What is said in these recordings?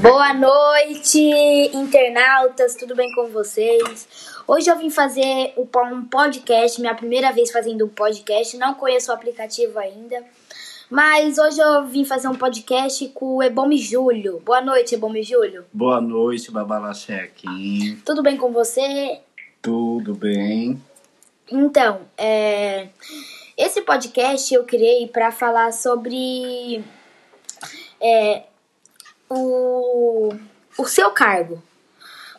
Boa noite, internautas, tudo bem com vocês? Hoje eu vim fazer um podcast, minha primeira vez fazendo um podcast, não conheço o aplicativo ainda, mas hoje eu vim fazer um podcast com o Ebome Júlio. Boa noite, Ebome Júlio. Boa noite, Babalaché aqui. Tudo bem com você? Tudo bem. Então, é... esse podcast eu criei para falar sobre é, o, o seu cargo.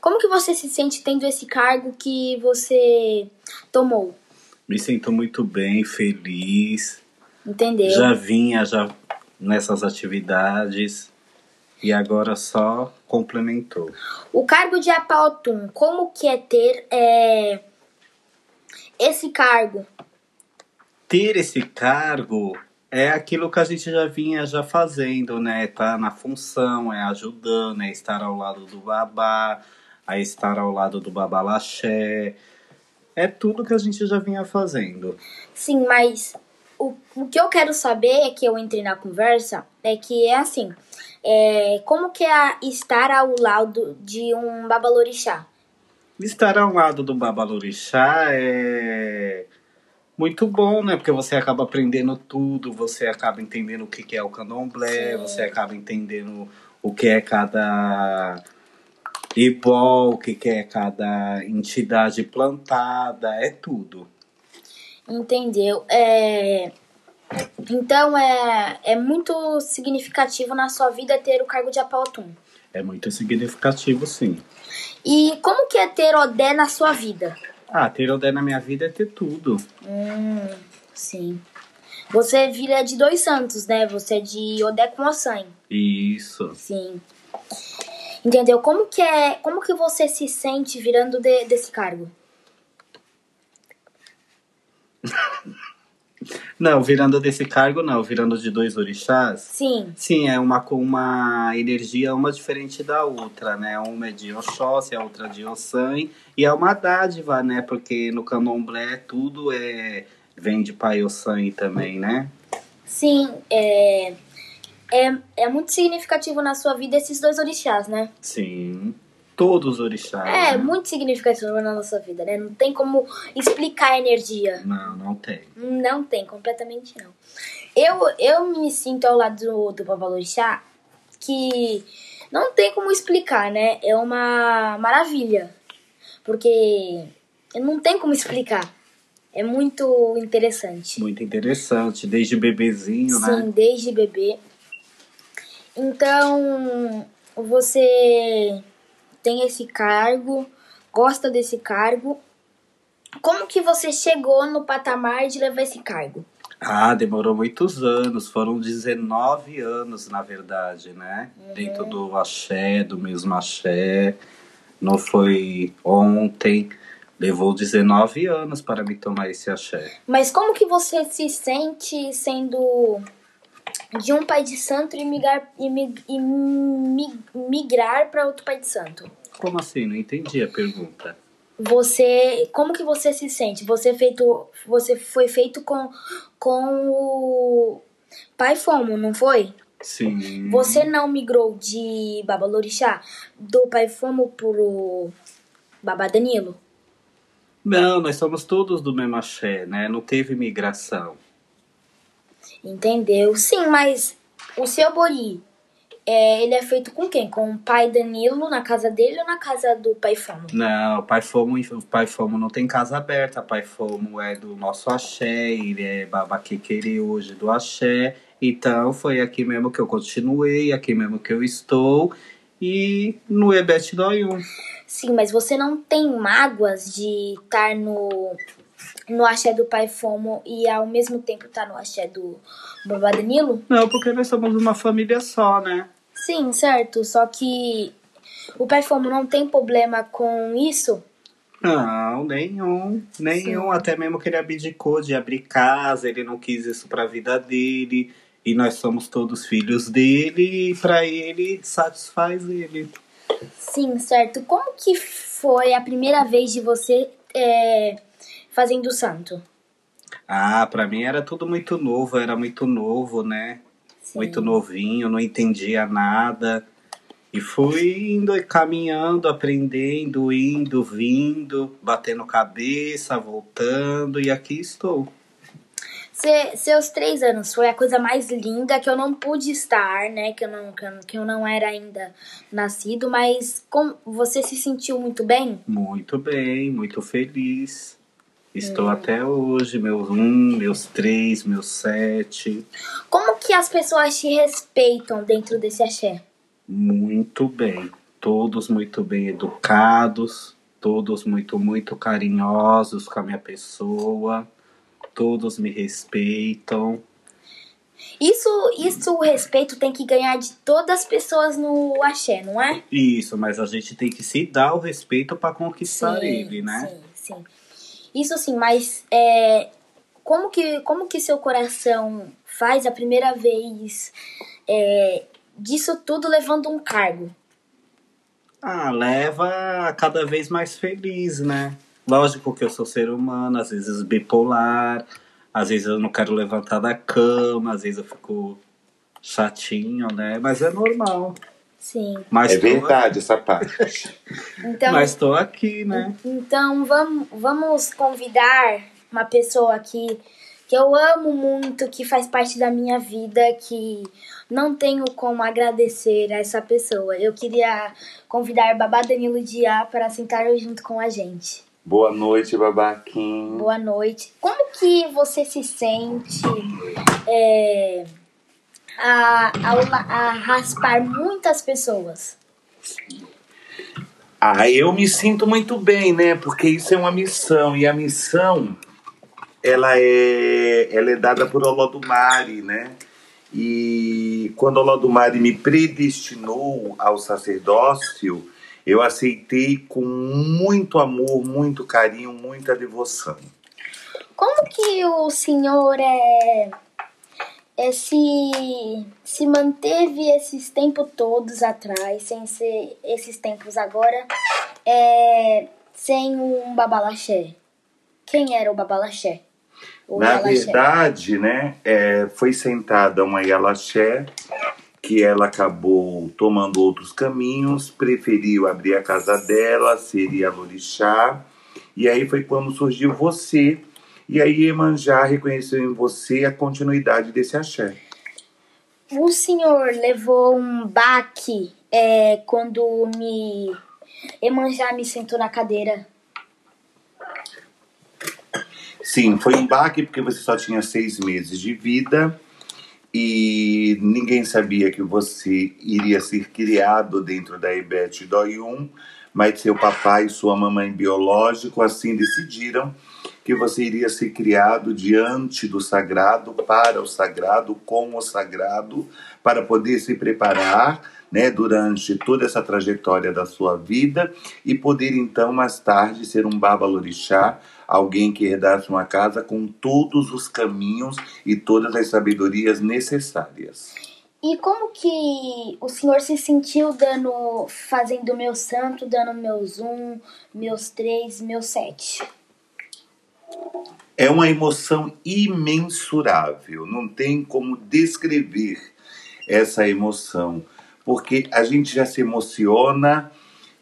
Como que você se sente tendo esse cargo que você tomou? Me sinto muito bem, feliz. Entendeu? Já vinha já nessas atividades e agora só complementou. O cargo de Apautum, como que é ter é, esse cargo? Ter esse cargo é aquilo que a gente já vinha já fazendo, né? Tá na função, é ajudando, é estar ao lado do babá, é estar ao lado do babalaxé. É tudo que a gente já vinha fazendo. Sim, mas o, o que eu quero saber é que eu entrei na conversa é que é assim, é, como que é estar ao lado de um babalorixá? Estar ao lado do babalorixá é muito bom, né? Porque você acaba aprendendo tudo, você acaba entendendo o que é o candomblé, Sim. você acaba entendendo o que é cada ibó, o que é cada entidade plantada, é tudo. Entendeu? É... Então é, é muito significativo na sua vida ter o cargo de apautum. É muito significativo, sim. E como que é ter Odé na sua vida? Ah, ter Odé na minha vida é ter tudo. Hum, sim. Você é filha de dois santos, né? Você é de Odé com Ossan. Isso. Sim. Entendeu? Como que é, como que você se sente virando de, desse cargo? Não, virando desse cargo, não. Virando de dois orixás. Sim. Sim, é uma com uma energia uma diferente da outra, né? Uma é de Oxóssi, a outra de Ossan. E é uma dádiva, né? Porque no candomblé tudo é vem de Pai Ossan também, né? Sim, é... é... É muito significativo na sua vida esses dois orixás, né? Sim todos os orixás. É, né? muito significativo na nossa vida, né? Não tem como explicar a energia. Não, não tem. Não tem, completamente não. Eu, eu me sinto ao lado do, do Babalorixá que não tem como explicar, né? É uma maravilha. Porque não tem como explicar. É muito interessante. Muito interessante, desde bebezinho, Sim, né? Sim, desde bebê. Então, você tem esse cargo, gosta desse cargo. Como que você chegou no patamar de levar esse cargo? Ah, demorou muitos anos, foram 19 anos, na verdade, né? Uhum. Dentro do axé, do mesmo axé. Não foi ontem, levou 19 anos para me tomar esse axé. Mas como que você se sente sendo de um pai de santo e migrar, e, mig, e migrar para outro pai de santo. Como assim? Não entendi a pergunta. Você, como que você se sente? Você feito, você foi feito com com o pai Fomo, não foi? Sim. Você não migrou de Babalorixá do pai Fomo pro Baba Danilo? Não, nós somos todos do mesmo axé, né? Não teve migração. Entendeu? Sim, mas o seu Bori, é, ele é feito com quem? Com o pai Danilo na casa dele ou na casa do pai Fomo? Não, o pai Fomo, o pai Fomo não tem casa aberta. O pai Fomo é do nosso axé, ele é babaquequere hoje do axé. Então foi aqui mesmo que eu continuei, aqui mesmo que eu estou. E no Ebet Doyum. Sim, mas você não tem mágoas de estar no no axé do pai Fomo e ao mesmo tempo tá no axé do Babá Danilo? Não, porque nós somos uma família só, né? Sim, certo. Só que o pai Fomo não tem problema com isso? Não, nenhum. Nenhum. Sim. Até mesmo que ele abdicou de abrir casa, ele não quis isso pra vida dele. E nós somos todos filhos dele e pra ele satisfaz ele. Sim, certo. Como que foi a primeira vez de você é, fazendo santo? Ah, para mim era tudo muito novo, era muito novo, né? Sim. Muito novinho, não entendia nada. E fui indo, caminhando, aprendendo, indo, vindo, batendo cabeça, voltando, e aqui estou. Se, seus três anos foi a coisa mais linda que eu não pude estar, né? Que eu não, que eu não era ainda nascido, mas como você se sentiu muito bem? Muito bem, muito feliz. Estou até hoje, meus um, meus três, meus sete. Como que as pessoas te respeitam dentro desse axé? Muito bem. Todos muito bem educados, todos muito, muito carinhosos com a minha pessoa, todos me respeitam. Isso, isso o respeito tem que ganhar de todas as pessoas no axé, não é? Isso, mas a gente tem que se dar o respeito para conquistar ele, né? Sim, sim. Isso sim, mas é, como, que, como que seu coração faz a primeira vez é, disso tudo levando um cargo? Ah, leva cada vez mais feliz, né? Lógico que eu sou ser humano, às vezes bipolar, às vezes eu não quero levantar da cama, às vezes eu fico chatinho, né? Mas é normal. Sim. Mas é tô- verdade essa parte. Então, Mas estou aqui, né? então vamos, vamos convidar uma pessoa aqui que eu amo muito, que faz parte da minha vida, que não tenho como agradecer a essa pessoa. Eu queria convidar Babá Danilo Diá para sentar junto com a gente. Boa noite, babaquinho. Boa noite. Como que você se sente é, a, la- a raspar muitas pessoas? Ah, eu me sinto muito bem, né? Porque isso é uma missão. E a missão, ela é, ela é dada por Olodumare, né? E quando Olodumare me predestinou ao sacerdócio, eu aceitei com muito amor, muito carinho, muita devoção. Como que o senhor é, é, se, se manteve esses tempos todos atrás, sem ser esses tempos agora, é, sem um babalaxé? Quem era o babalaxé? O Na Yalaxé. verdade, né, é, foi sentada uma Yalaxé que ela acabou tomando outros caminhos, preferiu abrir a casa dela, seria Lorixá, e aí foi quando surgiu você, e aí Emanjá reconheceu em você a continuidade desse axé. O senhor levou um baque é, quando me Emanjá me sentou na cadeira. Sim, foi um baque porque você só tinha seis meses de vida e ninguém sabia que você iria ser criado dentro da Ibete Doyum, mas seu papai e sua mamãe biológico assim decidiram que você iria ser criado diante do sagrado, para o sagrado, com o sagrado, para poder se preparar né, durante toda essa trajetória da sua vida e poder então mais tarde ser um babalorixá, alguém que herdasse uma casa com todos os caminhos e todas as sabedorias necessárias. E como que o senhor se sentiu dando, fazendo meu santo, dando meus um, meus três, meus sete? É uma emoção imensurável, não tem como descrever essa emoção, porque a gente já se emociona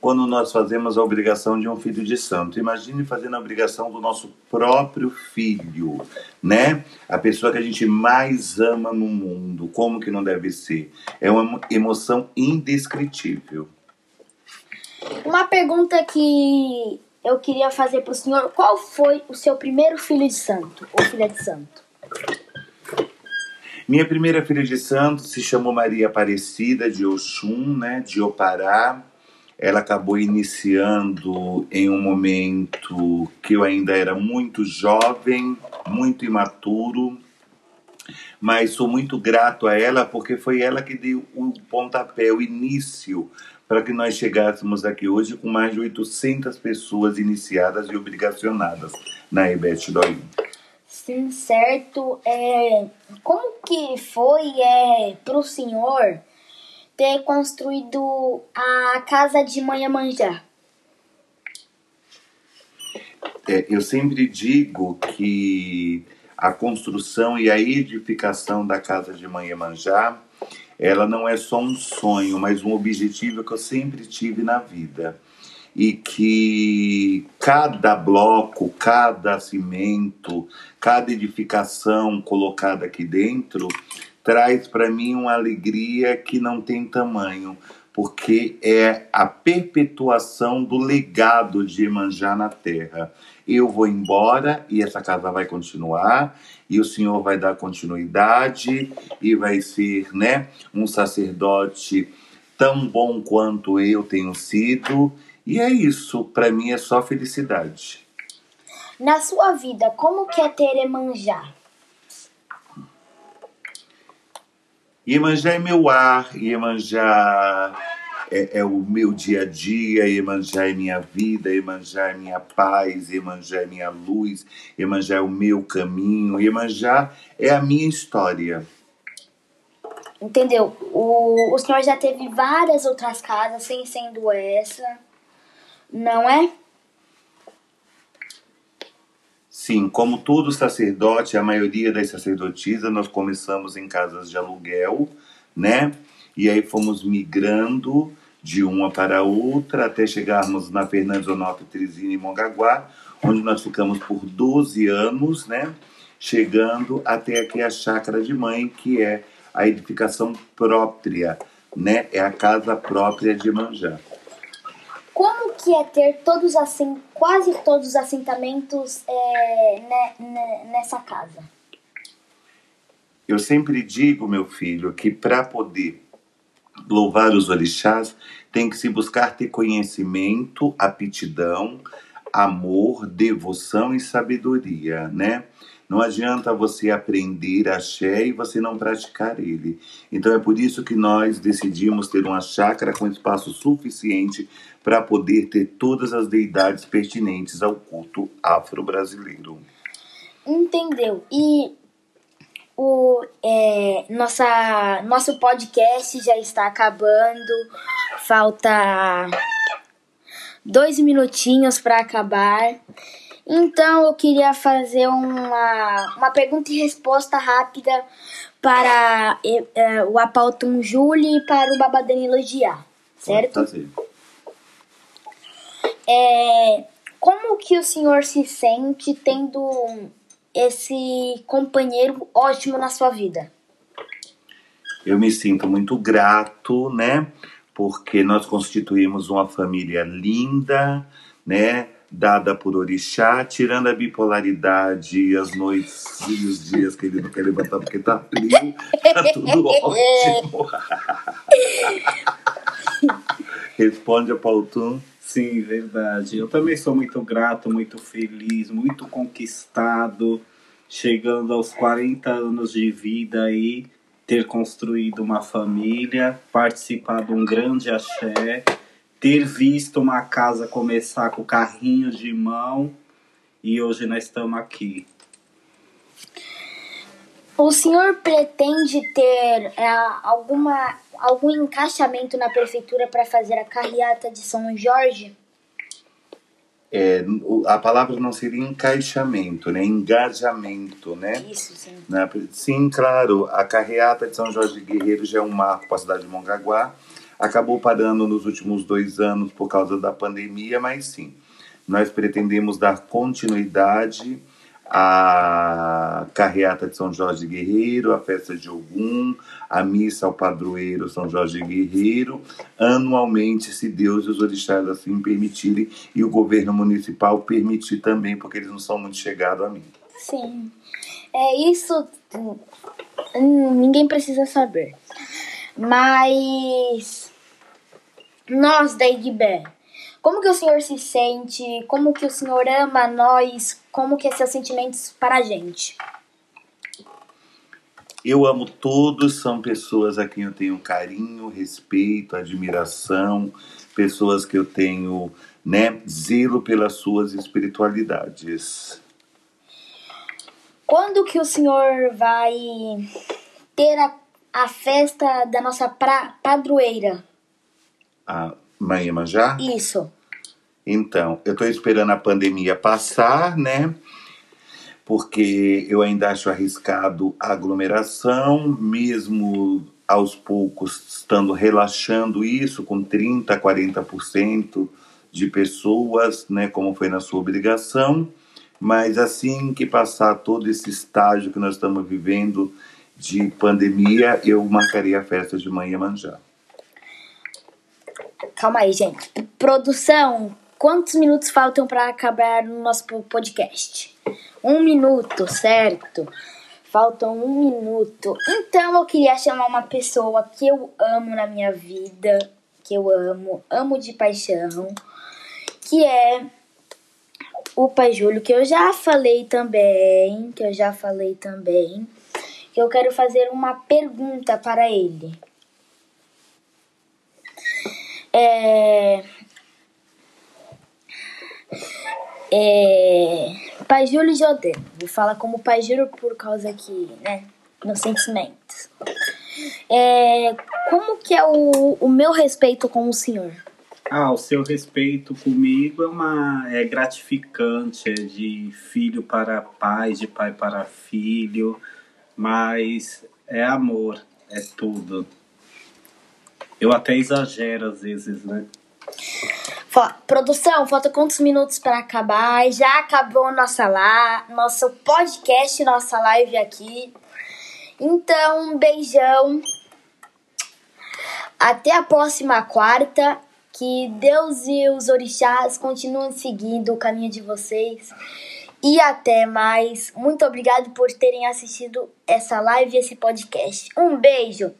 quando nós fazemos a obrigação de um filho de santo. Imagine fazendo a obrigação do nosso próprio filho, né? A pessoa que a gente mais ama no mundo, como que não deve ser? É uma emoção indescritível. Uma pergunta que eu queria fazer pro senhor, qual foi o seu primeiro filho de santo, ou filha de santo? Minha primeira filha de santo se chamou Maria Aparecida de Oxum, né, de Opará. Ela acabou iniciando em um momento que eu ainda era muito jovem, muito imaturo, mas sou muito grato a ela porque foi ela que deu o pontapé, o início para que nós chegássemos aqui hoje com mais de 800 pessoas iniciadas e obrigacionadas na EBET Doim. Sim, certo. É, como que foi é, pro senhor ter construído a casa de Manhã-Manjá? É, eu sempre digo que a construção e a edificação da casa de Manhã Manjá ela não é só um sonho, mas um objetivo que eu sempre tive na vida. E que cada bloco, cada cimento, cada edificação colocada aqui dentro traz para mim uma alegria que não tem tamanho, porque é a perpetuação do legado de Emanjá na terra. Eu vou embora e essa casa vai continuar, e o Senhor vai dar continuidade e vai ser, né, um sacerdote tão bom quanto eu tenho sido. E é isso, para mim é só felicidade. Na sua vida, como que é ter Emanjá? Iemanjá é meu ar, Iemanjá é, é, o meu dia a dia, Iemanjá é minha vida, Iemanjá é minha paz, Iemanjá é minha luz, Iemanjá é o meu caminho, Iemanjá é a minha história. Entendeu? O, o senhor já teve várias outras casas, sem sendo essa, não é? Sim, como todo sacerdote, a maioria das sacerdotisas, nós começamos em casas de aluguel, né? E aí fomos migrando de uma para outra até chegarmos na Fernandes Onofre, Teresina e Mongaguá, onde nós ficamos por 12 anos, né? Chegando até aqui a chácara de mãe, que é a edificação própria, né? É a casa própria de Manjá. Como que é ter todos assim, quase todos os assentamentos é, né, né, nessa casa? Eu sempre digo, meu filho, que para poder louvar os orixás tem que se buscar ter conhecimento, aptidão, amor, devoção e sabedoria, né? Não adianta você aprender axé e você não praticar ele. Então é por isso que nós decidimos ter uma chácara com espaço suficiente para poder ter todas as deidades pertinentes ao culto afro-brasileiro. Entendeu? E o é, nossa, nosso podcast já está acabando. Falta dois minutinhos para acabar. Então eu queria fazer uma, uma pergunta e resposta rápida para é, o Apalton Júlio e para o Babadani elogiar, certo? É, como que o senhor se sente tendo esse companheiro ótimo na sua vida? Eu me sinto muito grato, né? Porque nós constituímos uma família linda, né? dada por orixá, tirando a bipolaridade e as noites e os dias que ele não quer levantar porque tá frio, tá tudo ótimo. Responde a Pautum. Sim, verdade. Eu também sou muito grato, muito feliz, muito conquistado, chegando aos 40 anos de vida aí, ter construído uma família, participar de um grande axé, ter visto uma casa começar com carrinho de mão e hoje nós estamos aqui. O senhor pretende ter é, alguma, algum encaixamento na prefeitura para fazer a carreata de São Jorge? É, a palavra não seria encaixamento, né? Engajamento, né? Isso, sim. Sim, claro. A carreata de São Jorge Guerreiro já é um marco para a cidade de Mongaguá acabou parando nos últimos dois anos por causa da pandemia, mas sim, nós pretendemos dar continuidade à carreata de São Jorge Guerreiro, a festa de Ogum, a missa ao padroeiro São Jorge Guerreiro, anualmente, se Deus e os orixás assim permitirem, e o governo municipal permitir também, porque eles não são muito chegados a mim. Sim. É isso. Hum, ninguém precisa saber. Mas nós da Igbé. Como que o Senhor se sente? Como que o Senhor ama nós? Como que é seus sentimentos para a gente? Eu amo todos, são pessoas a quem eu tenho carinho, respeito, admiração, pessoas que eu tenho, né, zelo pelas suas espiritualidades. Quando que o Senhor vai ter a, a festa da nossa pra, padroeira? a Mãe Iemanjá? Isso. Então, eu estou esperando a pandemia passar, né? Porque eu ainda acho arriscado a aglomeração, mesmo aos poucos estando relaxando isso com 30, 40% de pessoas, né, como foi na sua obrigação, mas assim que passar todo esse estágio que nós estamos vivendo de pandemia, eu marcaria a festa de Mãe Iemanjá. Calma aí, gente. Produção, quantos minutos faltam para acabar o nosso podcast? Um minuto, certo? Faltam um minuto. Então eu queria chamar uma pessoa que eu amo na minha vida, que eu amo, amo de paixão, que é o Pai Júlio, que eu já falei também, que eu já falei também, que eu quero fazer uma pergunta para ele. É, é, Pai Júlio Jodê. Vou falar como Pai Júlio por causa que, né, meus sentimentos. É, como que é o, o meu respeito com o senhor? Ah, o seu respeito comigo é uma é gratificante, é de filho para pai, de pai para filho, mas é amor, é tudo. Eu até exagero às vezes, né? Produção, falta quantos minutos para acabar? Já acabou nossa lá, nosso podcast, nossa live aqui. Então, um beijão. Até a próxima quarta. Que Deus e os orixás continuem seguindo o caminho de vocês. E até mais. Muito obrigado por terem assistido essa live e esse podcast. Um beijo.